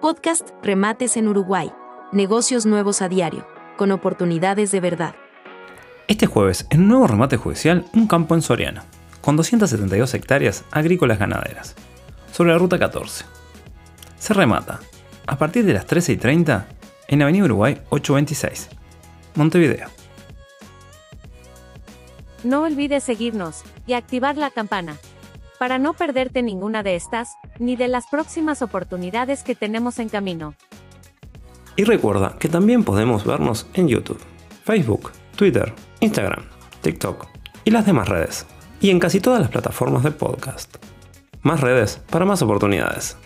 Podcast Remates en Uruguay. Negocios nuevos a diario, con oportunidades de verdad. Este jueves, en un nuevo remate judicial, un campo en Soriano, con 272 hectáreas agrícolas ganaderas, sobre la ruta 14. Se remata, a partir de las 13 y 30, en Avenida Uruguay 826, Montevideo. No olvides seguirnos y activar la campana para no perderte ninguna de estas, ni de las próximas oportunidades que tenemos en camino. Y recuerda que también podemos vernos en YouTube, Facebook, Twitter, Instagram, TikTok y las demás redes. Y en casi todas las plataformas de podcast. Más redes para más oportunidades.